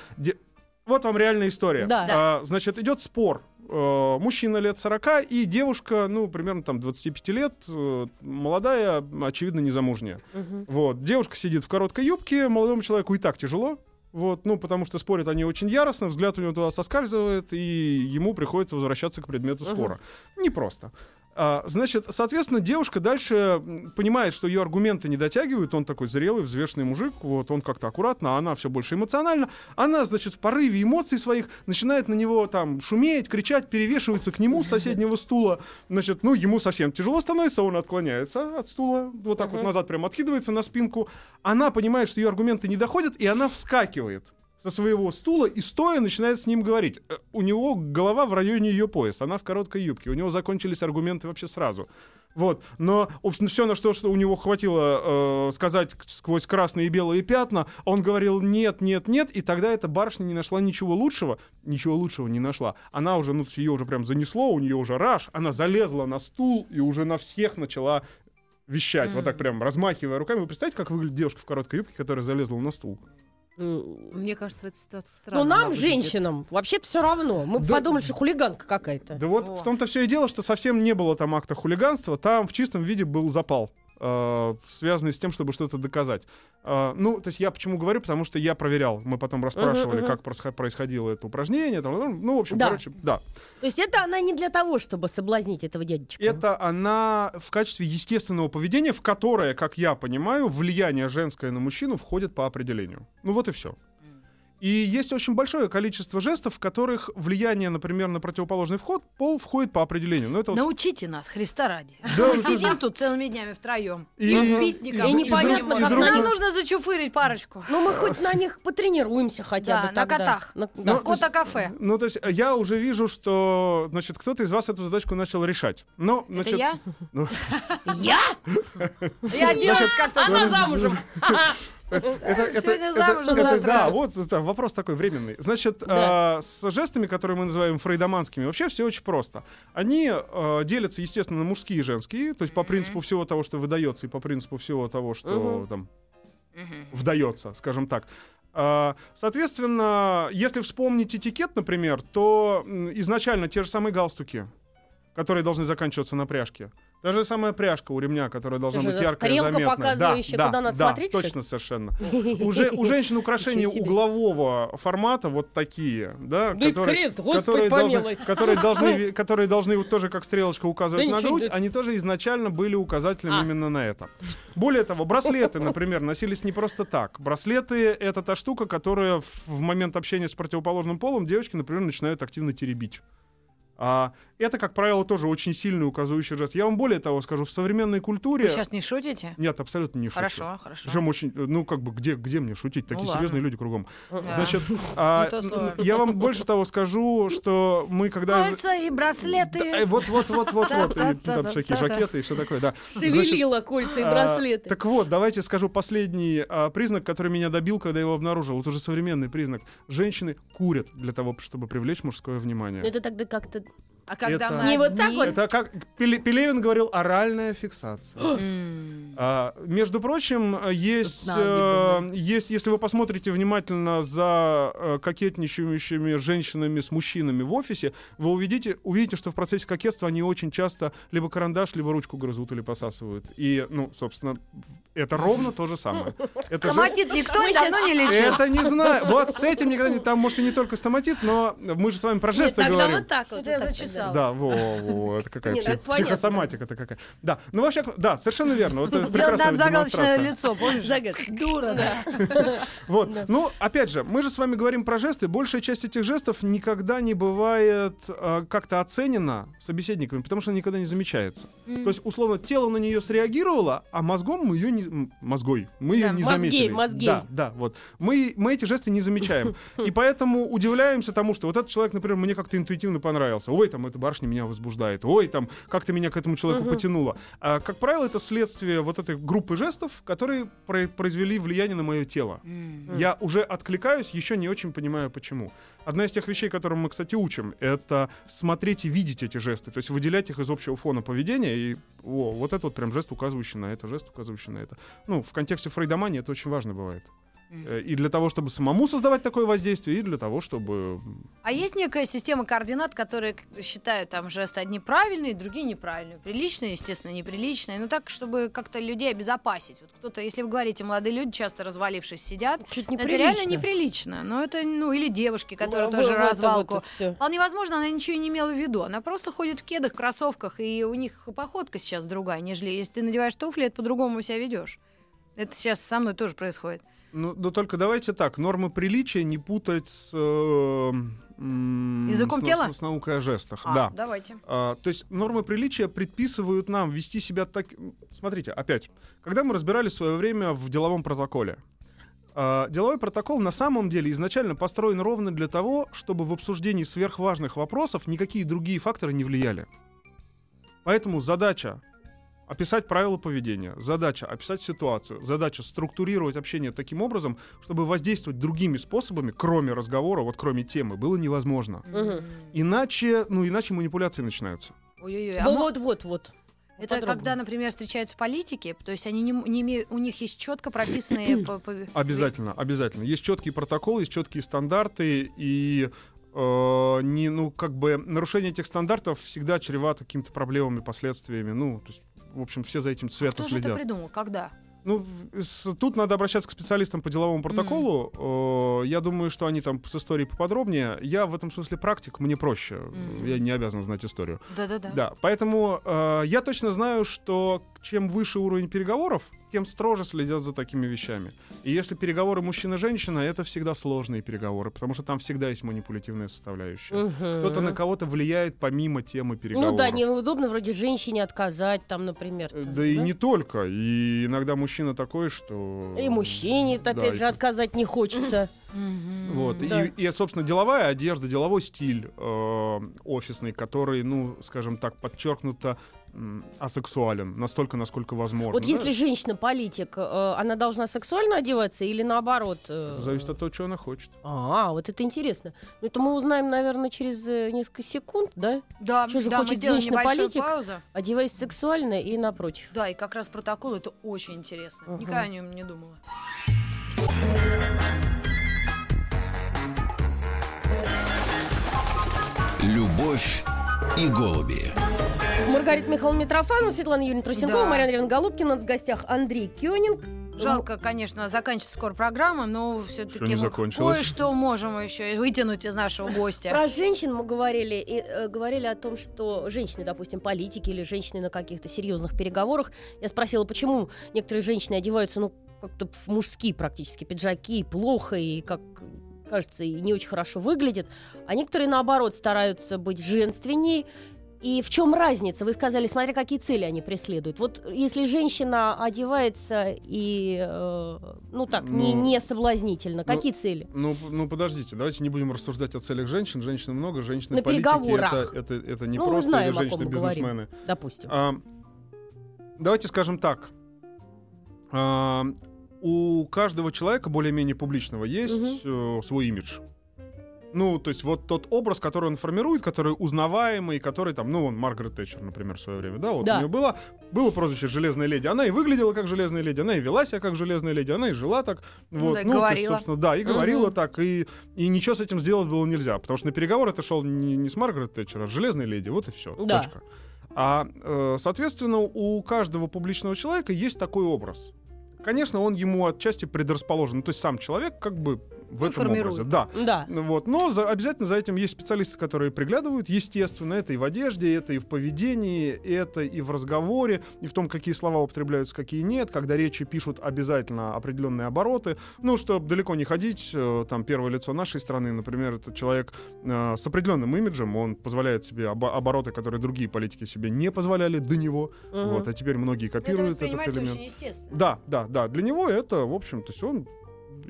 Speaker 5: Вот вам реальная история.
Speaker 2: Да.
Speaker 5: А, значит, идет спор. Э, Мужчина лет 40 и девушка, ну, примерно там 25 лет, э, молодая, очевидно, незамужняя.
Speaker 2: Мгм.
Speaker 5: Вот. Девушка сидит в короткой юбке, молодому человеку и так тяжело. Вот, ну, потому что спорят они очень яростно, взгляд у него туда соскальзывает, и ему приходится возвращаться к предмету спора. Непросто. А, значит, соответственно, девушка дальше понимает, что ее аргументы не дотягивают. Он такой зрелый, взвешенный мужик. Вот он как-то аккуратно, а она все больше эмоционально. Она, значит, в порыве эмоций своих начинает на него там шуметь, кричать, перевешивается к нему с соседнего стула. Значит, ну, ему совсем тяжело становится, он отклоняется от стула, вот так вот
Speaker 2: Мгм.
Speaker 5: назад прям откидывается на спинку. Она понимает, что ее аргументы не доходят, и она вскакивает со своего стула и стоя начинает с ним говорить. Э, У него голова в районе ее пояса, она в короткой юбке. У него закончились аргументы вообще сразу. Вот. Но все, на что, что у него хватило э, сказать сквозь красные и белые пятна, он говорил нет, нет, нет, и тогда эта барышня не нашла ничего лучшего. Ничего лучшего не нашла. Она уже, ну, ее уже прям занесло, у нее уже раж, она залезла на стул и уже на всех начала вещать, вот так прям размахивая руками. Вы представляете, как выглядит девушка в короткой юбке, которая залезла на стул?
Speaker 2: М,
Speaker 4: Мне кажется, эта ситуация странно.
Speaker 2: Ну, нам, женщинам, вообще все равно. Мы
Speaker 5: Да.
Speaker 2: подумали, что хулиганка какая-то.
Speaker 5: Да вот
Speaker 4: О.
Speaker 5: в том-то все и дело, что совсем не было там акта хулиганства, там в чистом виде был запал, э, связанный с тем, чтобы что-то доказать. Э, ну, то есть я почему говорю, потому что я проверял, мы потом расспрашивали,
Speaker 2: мгм.
Speaker 5: как просхо- происходило это упражнение, там, ну, ну, в общем,
Speaker 2: Да.
Speaker 5: короче, да.
Speaker 2: То есть это она не для того, чтобы соблазнить этого дядечку.
Speaker 5: Это она в качестве естественного поведения, в которое, как я понимаю, влияние женское на мужчину входит по определению. Ну вот и все. И есть очень большое количество жестов, в которых влияние, например, на противоположный вход, пол входит по определению. Но это вот-
Speaker 3: Научите нас, Христа ради.
Speaker 5: Да,
Speaker 3: Мы
Speaker 5: ну,
Speaker 3: сидим тут целыми днями втроем.
Speaker 5: И-
Speaker 3: И, пить
Speaker 5: и-
Speaker 3: никому
Speaker 2: и
Speaker 3: не
Speaker 2: непонятно,
Speaker 3: можем.
Speaker 2: как
Speaker 3: Нам
Speaker 2: на них-
Speaker 3: нужно зачуфырить парочку.
Speaker 2: Ну, мы хоть на них потренируемся хотя
Speaker 3: Да,
Speaker 2: бы
Speaker 3: на
Speaker 2: тогда.
Speaker 3: котах.
Speaker 2: На-
Speaker 5: Ну,
Speaker 2: да.
Speaker 3: В кота-кафе.
Speaker 5: Ну, то есть я уже вижу, что, значит, кто-то из вас эту задачку начал решать. Но,
Speaker 3: Это
Speaker 5: значит,
Speaker 3: я?
Speaker 5: ну,
Speaker 2: Я?
Speaker 3: Я оделась как-то.
Speaker 2: Она замужем.
Speaker 5: Это,
Speaker 3: Сегодня
Speaker 5: это-
Speaker 3: замужем,
Speaker 5: это-
Speaker 3: завтра.
Speaker 5: Да, вот это вопрос такой временный. Значит,
Speaker 2: Да.
Speaker 5: э, с жестами, которые мы называем фрейдоманскими, вообще все очень просто. Они э, делятся, естественно, на мужские и женские, то есть по принципу всего того, что выдается, и по принципу всего того, что
Speaker 2: Мгм.
Speaker 5: там вдается, скажем так. А, Соответственно, если вспомнить этикет, например, то изначально те же самые галстуки, которые должны заканчиваться на пряжке, Та же самая пряжка у ремня, которая должна
Speaker 2: Это
Speaker 5: быть яркая
Speaker 2: стрелка,
Speaker 5: заметная.
Speaker 2: показывающая,
Speaker 5: да,
Speaker 2: куда
Speaker 5: да,
Speaker 2: надо
Speaker 5: да,
Speaker 2: смотреть,
Speaker 5: точно совершенно. Уже у женщин украшения углового формата вот такие, да,
Speaker 2: Да
Speaker 5: которые,
Speaker 2: крест, господи
Speaker 5: которые, должны, которые должны, которые должны вот тоже как стрелочка указывать
Speaker 2: Да
Speaker 5: на грудь, они тоже изначально были указателем
Speaker 2: А.
Speaker 5: именно на это. Более того, браслеты, например, носились не просто так. Браслеты — это та штука, которая в момент общения с противоположным полом девочки, например, начинают активно теребить. А, это, как правило, тоже очень сильный указывающий жест. Я вам более того скажу, в современной культуре...
Speaker 3: Вы сейчас не шутите?
Speaker 5: Нет, абсолютно не шучу.
Speaker 3: Хорошо, хорошо.
Speaker 5: Причем очень, э, ну как бы, где, где мне шутить? Такие
Speaker 3: Ну,
Speaker 5: серьезные
Speaker 3: ладно.
Speaker 5: люди кругом.
Speaker 3: Да.
Speaker 5: Значит, а, я вам больше того скажу, что мы когда...
Speaker 3: Кольца и браслеты.
Speaker 5: Э, вот, вот, вот, вот, вот, и там всякие жакеты и все такое, да.
Speaker 2: Шевелила кольца и
Speaker 5: а,
Speaker 2: браслеты.
Speaker 5: Так вот, давайте скажу последний а, признак, который меня добил, когда я его обнаружил. Вот уже современный признак. Женщины курят для того, чтобы привлечь мужское внимание.
Speaker 2: Ну, Это тогда как-то...
Speaker 4: А когда
Speaker 5: Это-
Speaker 4: мы
Speaker 2: Не вот так вот?
Speaker 5: Это как Пеле- Пелевин говорил, оральная фиксация. А, между прочим, есть, э, есть, если вы посмотрите внимательно за э, кокетничающими женщинами с мужчинами в офисе, вы увидите, увидите, что в процессе кокетства они очень часто либо карандаш, либо ручку грызут или посасывают. И, ну, собственно, это ровно то же самое. Это же-
Speaker 3: Стоматит никто
Speaker 2: Мы
Speaker 3: давно не лечил.
Speaker 5: это не знаю. Вот с этим никогда не... Там, может, и не только стоматит, но мы же с вами про
Speaker 2: Нет,
Speaker 5: жесты
Speaker 2: тогда
Speaker 5: говорим.
Speaker 2: вот так вот.
Speaker 3: Это я
Speaker 2: вот
Speaker 3: зачесала.
Speaker 5: Да, во, во, это какая
Speaker 2: ну
Speaker 5: псих-
Speaker 2: это
Speaker 5: какая. Да, ну вообще, да, совершенно верно. Вот прекрасная
Speaker 3: загадочное лицо, помнишь?
Speaker 2: Загад. Дура, да.
Speaker 5: Вот. Ну, опять же, мы же с вами говорим про жесты. Большая часть этих жестов никогда не бывает э, как-то оценена собеседниками, потому что она никогда не замечается. То есть, условно, тело на нее среагировало, а мозгом мы ее не... Мозгой. Мы ее не заметили.
Speaker 2: мозгей.
Speaker 5: Да, да, вот. Мы, мы эти жесты не замечаем. И поэтому удивляемся тому, что вот этот человек, например, мне как-то интуитивно понравился. Ой, там, эта барышня меня возбуждает. Ой, там, как-то меня к этому человеку потянуло. А, как правило, это следствие вот этой группы жестов, которые про- произвели влияние на мое тело. Я уже откликаюсь, еще не очень понимаю, почему. Одна из тех вещей, которым мы, кстати, учим, это смотреть и видеть эти жесты, то есть выделять их из общего фона поведения. И о, вот это вот прям жест, указывающий на это, жест, указывающий на это. Ну, в контексте фрейдомании это очень важно бывает. Э, И для того, чтобы самому создавать такое воздействие, и для того, чтобы...
Speaker 3: А есть некая система координат, которые считают там жесты одни правильные, другие неправильные. Приличные, естественно, неприличные. Ну так, чтобы как-то людей обезопасить. Вот кто-то, если вы говорите, молодые люди часто развалившись сидят,
Speaker 2: Чуть
Speaker 3: это реально неприлично. Но это, ну, или девушки, которые
Speaker 2: Во-
Speaker 3: тоже
Speaker 2: вот это
Speaker 3: развалку.
Speaker 2: вот всё.
Speaker 3: Вполне возможно, она ничего не имела в виду. Она просто ходит в кедах, кроссовках, и у них походка сейчас другая, нежели если ты надеваешь туфли, это по-другому себя ведешь. Это сейчас со мной тоже происходит.
Speaker 5: Ну, но только давайте так, нормы приличия не путать с... э,
Speaker 3: Языком
Speaker 5: с,
Speaker 3: тела?
Speaker 5: С, с наукой о жестах,
Speaker 3: А,
Speaker 5: да.
Speaker 3: давайте.
Speaker 5: А, то есть нормы приличия предписывают нам вести себя так... Смотрите, опять, когда мы разбирались в свое время в деловом протоколе, а, деловой протокол на самом деле изначально построен ровно для того, чтобы в обсуждении сверхважных вопросов никакие другие факторы не влияли. Поэтому задача описать правила поведения, задача описать ситуацию, задача структурировать общение таким образом, чтобы воздействовать другими способами, кроме разговора, вот кроме темы, было невозможно.
Speaker 2: Мгм.
Speaker 5: Иначе, ну, иначе манипуляции начинаются.
Speaker 3: Ой-ой-ой. а
Speaker 2: Вот, вот, вот.
Speaker 3: Это
Speaker 2: Поподробнее.
Speaker 3: когда, например, встречаются политики, то есть они не, не имеют, у них есть четко прописанные... по- по-
Speaker 5: Обязательно, обязательно. Есть четкий протокол, есть четкие стандарты, и э, не, ну, как бы нарушение этих стандартов всегда чревато какими-то проблемами, последствиями. Ну, то есть, в общем, все за этим свято
Speaker 3: Кто же это
Speaker 5: следят.
Speaker 3: придумал? Когда?
Speaker 5: Ну, с- тут надо обращаться к специалистам по деловому протоколу. Э, я думаю, что они там с историей поподробнее. Я в этом смысле практик, мне проще.
Speaker 3: Мгм.
Speaker 5: Я не обязан знать историю.
Speaker 3: Да-да-да.
Speaker 5: Да, поэтому э, я точно знаю, что чем выше уровень переговоров, тем строже следят за такими вещами. И если переговоры мужчина-женщина, это всегда сложные переговоры, потому что там всегда есть манипулятивная составляющая. Кто-то на кого-то влияет помимо темы переговоров.
Speaker 2: Ну да, неудобно вроде женщине отказать, там, например. Там,
Speaker 5: Да и не только. И иногда мужчина такой, что...
Speaker 2: И мужчине,
Speaker 5: Да,
Speaker 2: опять
Speaker 5: и
Speaker 2: же, отказать не хочется.
Speaker 5: Вот.
Speaker 2: Да.
Speaker 5: И, и, собственно, деловая одежда, деловой стиль э, офисный, который, ну, скажем так, подчеркнуто асексуален, настолько, насколько возможно.
Speaker 2: Вот
Speaker 5: да?
Speaker 2: если женщина политик, э, она должна сексуально одеваться или наоборот? э?
Speaker 5: Зависит от того, чего она хочет.
Speaker 2: А, вот это интересно. Ну, это мы узнаем, наверное, через э, несколько секунд, да?
Speaker 3: Да,
Speaker 2: Что же
Speaker 3: да,
Speaker 2: хочет женщина-политик? Одеваясь сексуально и напротив.
Speaker 3: Да, и как раз протокол это очень интересно.
Speaker 2: Ага.
Speaker 3: Никогда о нем не думала.
Speaker 1: Любовь и голуби.
Speaker 2: Маргарита Михайловна Митрофанова, Светлана Юрьевна Трусенкова,
Speaker 3: Да.
Speaker 2: Марьяна Андреевна Голубкина. В гостях Андрей Кёнинг.
Speaker 3: Жалко, конечно, заканчивается скоро программа, но все-таки кое-что можем еще вытянуть из нашего гостя.
Speaker 2: Про женщин мы говорили и э, говорили о том, что женщины, допустим, политики или женщины на каких-то серьезных переговорах. Я спросила, почему некоторые женщины одеваются, ну, как-то в мужские практически пиджаки, плохо и как кажется, и не очень хорошо выглядят, а некоторые, наоборот, стараются быть женственней. И в чем разница? Вы сказали, смотря какие цели они преследуют. Вот если женщина одевается и, э, ну так, не,
Speaker 5: Ну,
Speaker 2: не соблазнительно,
Speaker 5: ну,
Speaker 2: какие цели?
Speaker 5: Ну, ну, подождите, давайте не будем рассуждать о целях женщин. Женщин много, женщины
Speaker 2: На
Speaker 5: политики.
Speaker 2: переговорах.
Speaker 5: Это, это, это не
Speaker 2: Ну,
Speaker 5: просто
Speaker 2: знаем,
Speaker 5: или женщины-бизнесмены.
Speaker 2: Допустим.
Speaker 5: А, давайте скажем так. А, у каждого человека, более-менее публичного, есть э, свой имидж. Ну, то есть вот тот образ, который он формирует, который узнаваемый, который там, ну, он Маргарет Тэтчер, например, в свое время, да, вот
Speaker 2: Да.
Speaker 5: у нее было, было прозвище «Железная леди». Она и выглядела как «Железная леди», она и вела себя как «Железная леди», она и жила так.
Speaker 3: Ну
Speaker 5: Вот,
Speaker 3: да, и
Speaker 5: то есть,
Speaker 3: говорила.
Speaker 5: собственно, да, и говорила
Speaker 2: Мгм.
Speaker 5: так, и, и ничего с этим сделать было нельзя, потому что на переговоры это шел не, не с Маргарет Тэтчер, а с «Железной леди», вот и все,
Speaker 2: Да.
Speaker 5: точка. А, э, соответственно, у каждого публичного человека есть такой образ. Конечно, он ему отчасти предрасположен. Ну, то есть сам человек как бы в
Speaker 3: Он
Speaker 5: этом
Speaker 3: формирует.
Speaker 5: образе. Да.
Speaker 2: Да.
Speaker 5: Ну Вот. Но за- обязательно за этим есть специалисты, которые приглядывают. Естественно, это и в одежде, это и в поведении, это и в разговоре, и в том, какие слова употребляются, какие нет. Когда речи пишут обязательно определенные обороты. Ну, чтобы далеко не ходить, э, там первое лицо нашей страны, например, это человек э, с определенным имиджем, он позволяет себе обо- обороты, которые другие политики себе не позволяли до него.
Speaker 2: Мгм.
Speaker 5: Вот, а теперь многие
Speaker 3: Это
Speaker 5: копируют этот
Speaker 3: воспринимается
Speaker 5: элемент.
Speaker 3: очень естественно.
Speaker 5: Да, да, да. Для него это, в общем, то есть он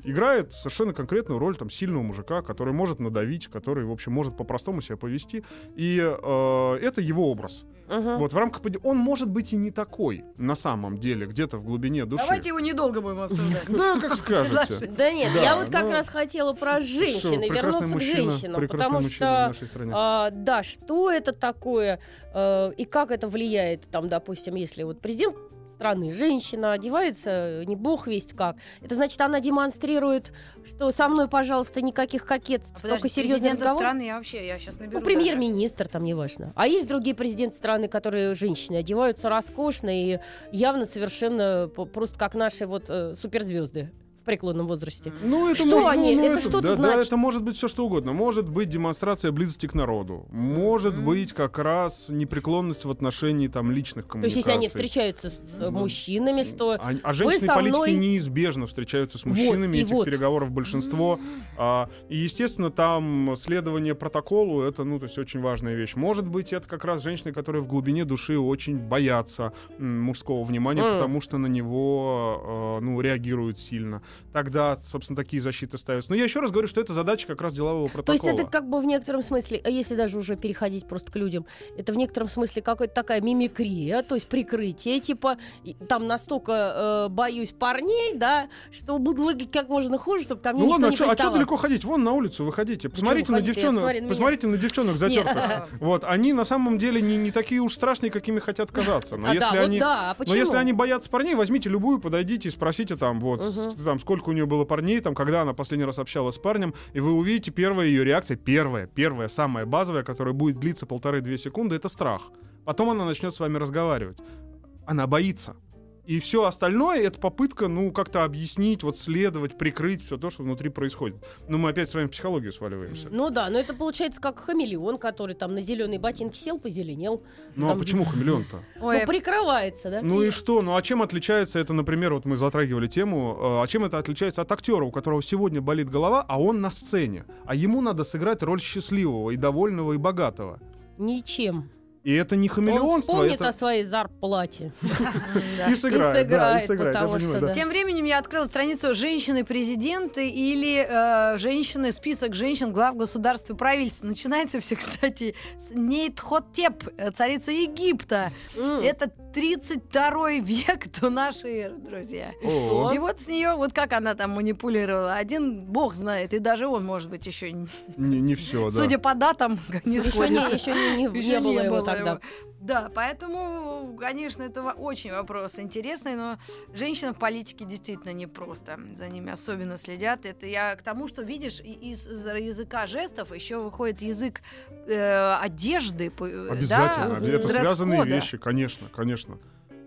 Speaker 5: играет совершенно конкретную роль там сильного мужика, который может надавить, который, в общем, может по-простому себя повести. И э, это его образ.
Speaker 2: Мгм.
Speaker 5: Вот в рамках он может быть и не такой на самом деле, где-то в глубине души.
Speaker 3: Давайте его недолго будем обсуждать.
Speaker 5: Да, как скажете.
Speaker 2: Да нет, я вот как
Speaker 5: ну,
Speaker 2: раз хотела про женщин и вернуться к женщинам, потому что а, да, что это такое э, и как это влияет, там, допустим, если вот президент страны женщина одевается не бог весть как, это значит она демонстрирует, что со мной, пожалуйста, никаких кокетств, только
Speaker 3: Подожди,
Speaker 2: серьезный
Speaker 3: президента
Speaker 2: разговор.
Speaker 3: страны я вообще, я сейчас наберу.
Speaker 2: Ну, премьер-министр, там, неважно. А есть другие президенты страны, которые женщины одеваются роскошно и явно совершенно просто как наши вот э, суперзвезды в преклонном возрасте.
Speaker 5: Ну, это
Speaker 2: Что
Speaker 5: может,
Speaker 2: они-
Speaker 5: ну,
Speaker 2: это что
Speaker 5: да,
Speaker 2: это
Speaker 5: да,
Speaker 2: значит?
Speaker 5: это может быть все что угодно. Может быть демонстрация близости к народу. Может
Speaker 3: Мгм.
Speaker 5: быть как раз непреклонность в отношении там личных
Speaker 2: То
Speaker 5: коммуникаций.
Speaker 2: есть, если они встречаются с
Speaker 5: Ну,
Speaker 2: мужчинами, что
Speaker 5: А, а женщины
Speaker 2: со
Speaker 5: политики
Speaker 2: мной-
Speaker 5: неизбежно встречаются с
Speaker 2: Вот,
Speaker 5: мужчинами,
Speaker 2: и
Speaker 5: этих
Speaker 2: вот.
Speaker 5: переговоров большинство. А, и, естественно, там следование протоколу это, ну, то есть очень важная вещь. Может быть, это как раз женщины, которые в глубине души очень боятся м, мужского внимания,
Speaker 2: М.
Speaker 5: потому что на него, э, ну, реагируют сильно. Тогда, собственно, такие защиты ставятся. Но я еще раз говорю, что это задача как раз делового
Speaker 2: То
Speaker 5: протокола.
Speaker 2: есть это как бы в некотором смысле, а если даже уже переходить просто к людям, это в некотором смысле какая-то такая мимикрия, то есть прикрытие, типа там настолько э, боюсь парней, да, что буду выглядеть как можно хуже, чтобы ко мне
Speaker 5: Ну
Speaker 2: никто
Speaker 5: ладно, а
Speaker 2: не
Speaker 5: что
Speaker 2: приставал.
Speaker 5: далеко ходить? Вон на улицу выходите. Посмотрите на
Speaker 2: выходить-то? Я
Speaker 5: девчонок.
Speaker 2: посмотри на.
Speaker 5: Посмотрите на девчонок затертых. Вот, они на самом деле не, не такие уж страшные, какими хотят казаться. Но
Speaker 2: А,
Speaker 5: если
Speaker 2: да,
Speaker 5: они,
Speaker 2: вот да, а
Speaker 5: но
Speaker 2: почему?
Speaker 5: если они боятся парней, возьмите любую, подойдите и спросите там, вот, там, сколько у нее было парней, там, когда она последний раз общалась с парнем, и вы увидите первая ее реакция, первая, первая, самая базовая, которая будет длиться полторы-две секунды, это страх. Потом она начнет с вами разговаривать. Она боится. И все остальное это попытка, ну, как-то объяснить, вот следовать, прикрыть все то, что внутри происходит. Но мы опять с вами в психологию сваливаемся.
Speaker 2: Ну да, но это получается как хамелеон, который там на зеленые ботинки сел, позеленел.
Speaker 5: Ну, а
Speaker 2: там-
Speaker 5: почему хамелеон-то?
Speaker 3: Ой,
Speaker 2: Ну, прикрывается, да?
Speaker 5: Ну и что? Ну а чем отличается это, например, вот мы затрагивали тему, э, а чем это отличается от актера, у которого сегодня болит голова, а он на сцене, а ему надо сыграть роль счастливого и довольного и богатого.
Speaker 2: Ничем.
Speaker 5: И это не
Speaker 2: Он
Speaker 5: хамелеонство,
Speaker 2: вспомнит
Speaker 5: это
Speaker 2: о своей зарплате.
Speaker 5: и сыграет, да,
Speaker 2: сыграет,
Speaker 5: и сыграет.
Speaker 3: Тем временем я открыла страницу «Женщины-президенты» или э, «Женщины. Список женщин глав государств и правительств». Начинается все, кстати, с Нейтхотеп, э, царица Египта. Это 32 век до нашей эры, друзья. И вот с нее, вот как она там манипулировала, один бог знает, и даже он, может быть, еще, не-
Speaker 5: не, все, да.
Speaker 3: судя по датам, как не сходится.
Speaker 2: еще не, было его
Speaker 3: было
Speaker 2: тогда.
Speaker 3: Да, поэтому, конечно, это очень вопрос интересный, но женщинам в политике действительно непросто. За ними особенно следят. Это я к тому, что, видишь, из, из языка жестов еще выходит язык э, одежды. э,
Speaker 5: Обязательно.
Speaker 3: да,
Speaker 5: Это связанные вещи, конечно, конечно.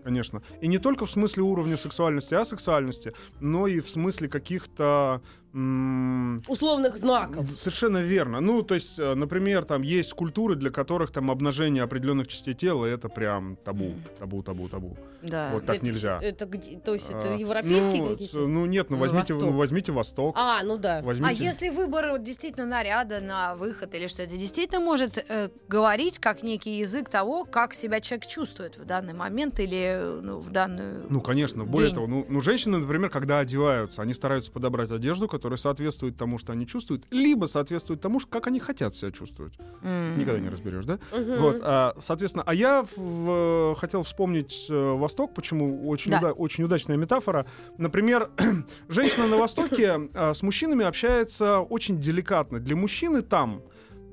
Speaker 5: Конечно. И не только в смысле уровня сексуальности, а сексуальности, но и в смысле каких-то
Speaker 2: Условных знаков.
Speaker 5: Совершенно верно. Ну, то есть, э, например, там есть культуры, для которых там обнажение определенных частей тела это прям табу, табу, табу, табу.
Speaker 4: Да.
Speaker 5: Вот так
Speaker 2: Это
Speaker 5: нельзя.
Speaker 2: Это где? То есть это
Speaker 5: А,
Speaker 2: европейские
Speaker 5: ну,
Speaker 2: какие-то?
Speaker 5: Ну нет, ну
Speaker 2: Ну,
Speaker 5: возьмите,
Speaker 2: Восток.
Speaker 5: ну, возьмите Восток.
Speaker 2: А, ну да.
Speaker 5: Возьмите...
Speaker 3: А если выбор действительно наряда на выход или что, это действительно может э, говорить как некий язык того, как себя человек чувствует в данный момент или э, ну, в данную...
Speaker 5: Ну, конечно, более
Speaker 3: день.
Speaker 5: того, ну, ну, женщины, например, когда одеваются, они стараются подобрать одежду, которая соответствует тому, что они чувствуют, либо соответствует тому, как они хотят себя чувствовать.
Speaker 3: М.
Speaker 5: Никогда не разберешь, да?
Speaker 2: Мгм.
Speaker 5: Вот, а, соответственно, а я в- в- хотел вспомнить э, Восток, почему очень,
Speaker 3: Да.
Speaker 5: уда- очень удачная метафора. Например, женщина на Востоке а, с мужчинами общается очень деликатно. Для мужчины там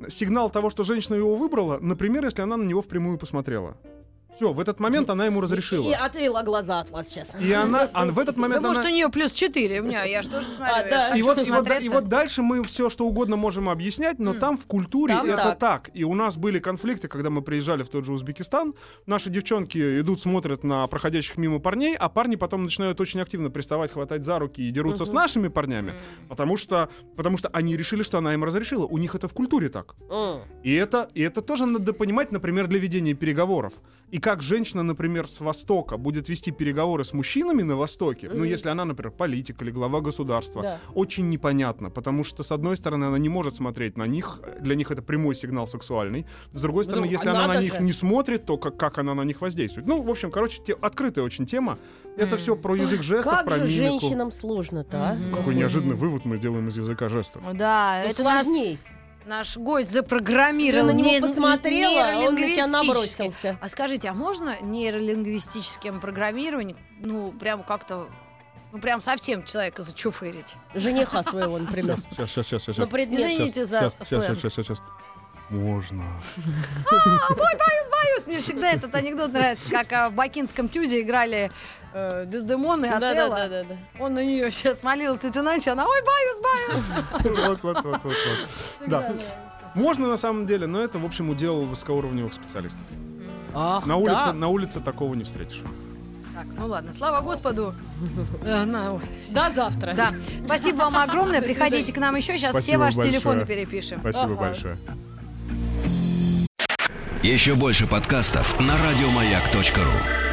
Speaker 5: сигнал того, что женщина его выбрала, например, если она на него впрямую посмотрела. Все, в этот момент она ему разрешила.
Speaker 2: И отвела глаза от вас сейчас.
Speaker 5: И она, а в этот
Speaker 3: Да
Speaker 5: момент
Speaker 3: может
Speaker 5: она...
Speaker 3: у нее плюс 4 у меня, я же тоже смотрю.
Speaker 2: А, да.
Speaker 5: И вот, и, вот, да- и вот дальше мы все что угодно можем объяснять, но
Speaker 3: М.
Speaker 5: там в культуре
Speaker 2: Там
Speaker 5: это
Speaker 2: так.
Speaker 5: так. И у нас были конфликты, когда мы приезжали в тот же Узбекистан. Наши девчонки идут, смотрят на проходящих мимо парней, а парни потом начинают очень активно приставать, хватать за руки и дерутся с
Speaker 2: Мгм.
Speaker 5: нашими парнями,
Speaker 3: М.
Speaker 5: потому что, потому что они решили, что она им разрешила. У них это в культуре так.
Speaker 2: М.
Speaker 5: И это, и это тоже надо понимать, например, для ведения переговоров. И как женщина, например, с Востока будет вести переговоры с мужчинами на Востоке, ну,
Speaker 2: Мгм.
Speaker 5: если она, например, политик или глава государства,
Speaker 2: Да.
Speaker 5: очень непонятно, потому что, с одной стороны, она не может смотреть на них, для них это прямой сигнал сексуальный, с другой стороны,
Speaker 2: Ну,
Speaker 5: если она на
Speaker 2: надо
Speaker 5: них
Speaker 2: же.
Speaker 5: не смотрит, то как, как она на них воздействует. Ну, в общем, короче, те- открытая очень тема. Это
Speaker 3: М.
Speaker 5: все про язык жестов,
Speaker 2: Как
Speaker 5: про
Speaker 2: же
Speaker 5: мимику.
Speaker 2: женщинам сложно-то, а?
Speaker 3: Мгм.
Speaker 5: Какой неожиданный вывод мы сделаем из языка жестов.
Speaker 3: Да,
Speaker 2: Ну,
Speaker 3: это нас,
Speaker 2: сложней.
Speaker 3: Наш гость
Speaker 2: Ты
Speaker 3: запрограммировал.
Speaker 2: на него
Speaker 3: не-
Speaker 2: посмотрела, а он на тебя набросился.
Speaker 3: А скажите, а можно нейролингвистическим программированием, ну, прям как-то, ну, прям совсем человека зачуфырить?
Speaker 2: Жениха своего, например.
Speaker 5: Сейчас, сейчас, сейчас, сейчас.
Speaker 2: На предмет.
Speaker 3: Извините за
Speaker 5: сейчас, сейчас,
Speaker 3: сленг.
Speaker 5: сейчас, сейчас. Можно.
Speaker 3: Боюсь, мне всегда этот анекдот нравится, как а, в Бакинском тюзе играли э, Дездемон и Отелло.
Speaker 2: Да-да-да.
Speaker 3: Он на нее сейчас молился, ты ночь, она, ой, боюсь, боюсь.
Speaker 5: Вот, вот, вот, вот, вот. Да. Можно на самом деле, но это, в общем, удел высокоуровневых специалистов.
Speaker 2: Ах,
Speaker 5: На улице,
Speaker 2: да.
Speaker 5: на улице такого не встретишь.
Speaker 3: Так, ну ладно, слава Господу. Э.
Speaker 2: До завтра.
Speaker 3: Да, спасибо вам огромное, приходите к нам еще, сейчас все
Speaker 5: Спасибо
Speaker 3: ваши
Speaker 5: большое.
Speaker 3: телефоны перепишем.
Speaker 5: Спасибо
Speaker 2: Ага.
Speaker 5: большое.
Speaker 1: Еще больше подкастов на радиомаяк.ру.